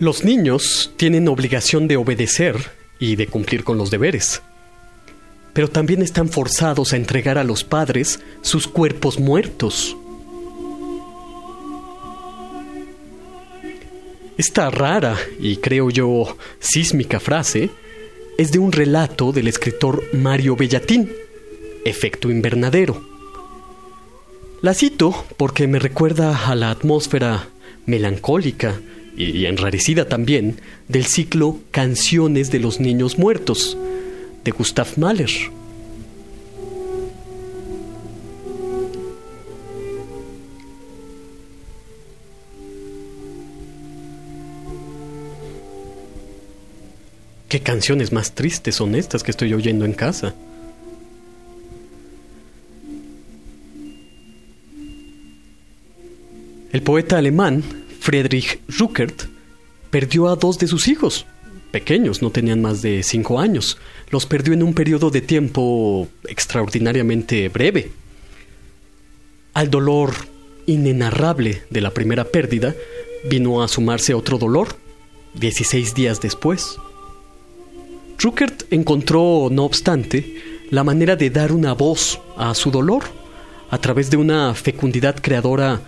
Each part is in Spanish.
Los niños tienen obligación de obedecer y de cumplir con los deberes, pero también están forzados a entregar a los padres sus cuerpos muertos. Esta rara y creo yo sísmica frase es de un relato del escritor Mario Bellatín, Efecto Invernadero. La cito porque me recuerda a la atmósfera melancólica y enrarecida también del ciclo Canciones de los Niños Muertos de Gustav Mahler. ¿Qué canciones más tristes son estas que estoy oyendo en casa? El poeta alemán Friedrich Ruckert perdió a dos de sus hijos, pequeños, no tenían más de cinco años. Los perdió en un periodo de tiempo extraordinariamente breve. Al dolor inenarrable de la primera pérdida vino a sumarse otro dolor, 16 días después. Ruckert encontró, no obstante, la manera de dar una voz a su dolor a través de una fecundidad creadora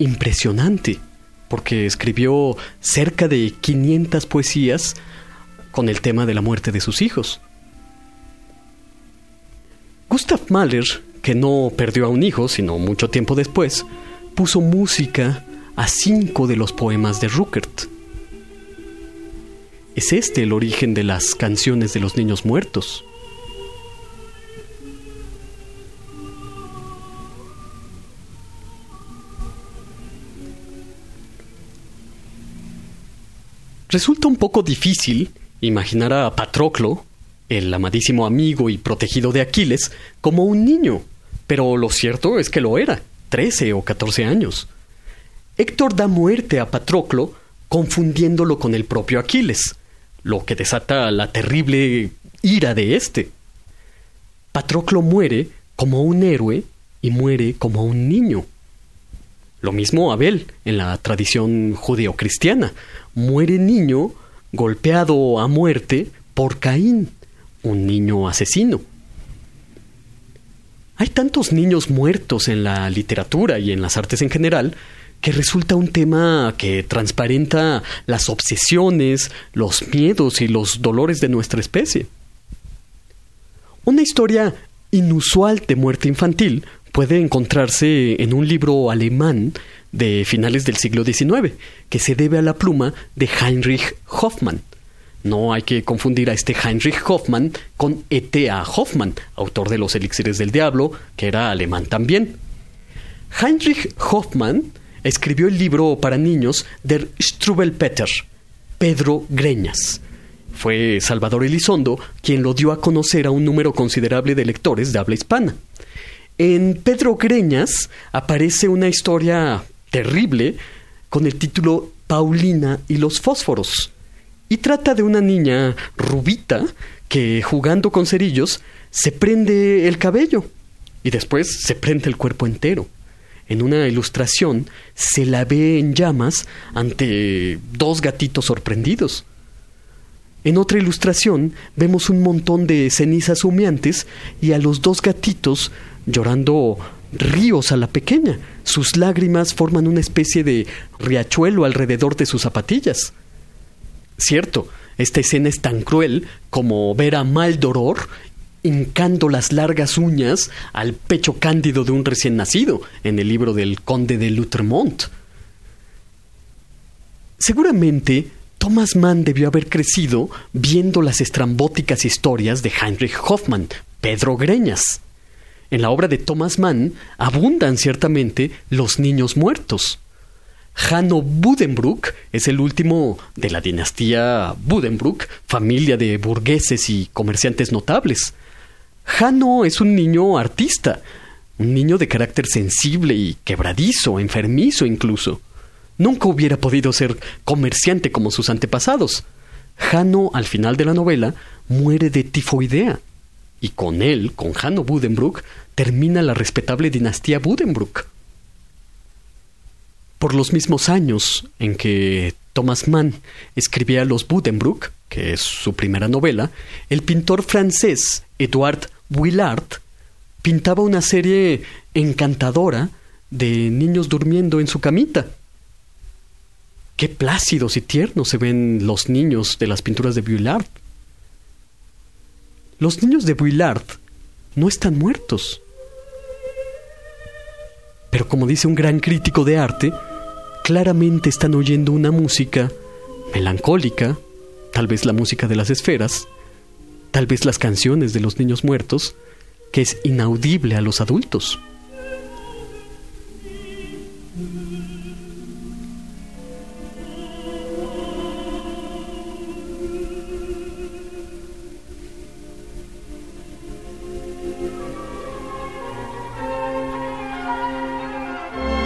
impresionante porque escribió cerca de 500 poesías con el tema de la muerte de sus hijos. Gustav Mahler, que no perdió a un hijo, sino mucho tiempo después, puso música a cinco de los poemas de Ruckert. Es este el origen de las canciones de los niños muertos. Resulta un poco difícil imaginar a Patroclo, el amadísimo amigo y protegido de Aquiles, como un niño, pero lo cierto es que lo era, 13 o 14 años. Héctor da muerte a Patroclo confundiéndolo con el propio Aquiles, lo que desata la terrible ira de éste. Patroclo muere como un héroe y muere como un niño. Lo mismo Abel en la tradición judeocristiana. Muere niño golpeado a muerte por Caín, un niño asesino. Hay tantos niños muertos en la literatura y en las artes en general que resulta un tema que transparenta las obsesiones, los miedos y los dolores de nuestra especie. Una historia inusual de muerte infantil puede encontrarse en un libro alemán de finales del siglo XIX, que se debe a la pluma de Heinrich Hoffmann. No hay que confundir a este Heinrich Hoffmann con E.T.A. Hoffmann, autor de Los Elixires del Diablo, que era alemán también. Heinrich Hoffmann escribió el libro para niños Der Strubelpeter, Pedro Greñas. Fue Salvador Elizondo quien lo dio a conocer a un número considerable de lectores de habla hispana. En Pedro Greñas aparece una historia terrible con el título Paulina y los fósforos. Y trata de una niña rubita que jugando con cerillos se prende el cabello y después se prende el cuerpo entero. En una ilustración se la ve en llamas ante dos gatitos sorprendidos. En otra ilustración vemos un montón de cenizas humeantes y a los dos gatitos llorando ríos a la pequeña. Sus lágrimas forman una especie de riachuelo alrededor de sus zapatillas. Cierto, esta escena es tan cruel como ver a Maldoror hincando las largas uñas al pecho cándido de un recién nacido en el libro del conde de Lutremont. Seguramente Thomas Mann debió haber crecido viendo las estrambóticas historias de Heinrich Hoffmann, Pedro Greñas. En la obra de Thomas Mann abundan ciertamente los niños muertos. Hanno Budenbrook es el último de la dinastía Budenbrook, familia de burgueses y comerciantes notables. Hanno es un niño artista, un niño de carácter sensible y quebradizo, enfermizo incluso. Nunca hubiera podido ser comerciante como sus antepasados. Hanno, al final de la novela, muere de tifoidea. Y con él, con Hanno Budenbrook, termina la respetable dinastía Budenbrook. Por los mismos años en que Thomas Mann escribía Los Budenbrook, que es su primera novela, el pintor francés Edouard Vuillard pintaba una serie encantadora de niños durmiendo en su camita. Qué plácidos y tiernos se ven los niños de las pinturas de Vuillard. Los niños de Vuillard no están muertos. Pero como dice un gran crítico de arte, claramente están oyendo una música melancólica, tal vez la música de las esferas, tal vez las canciones de los niños muertos, que es inaudible a los adultos.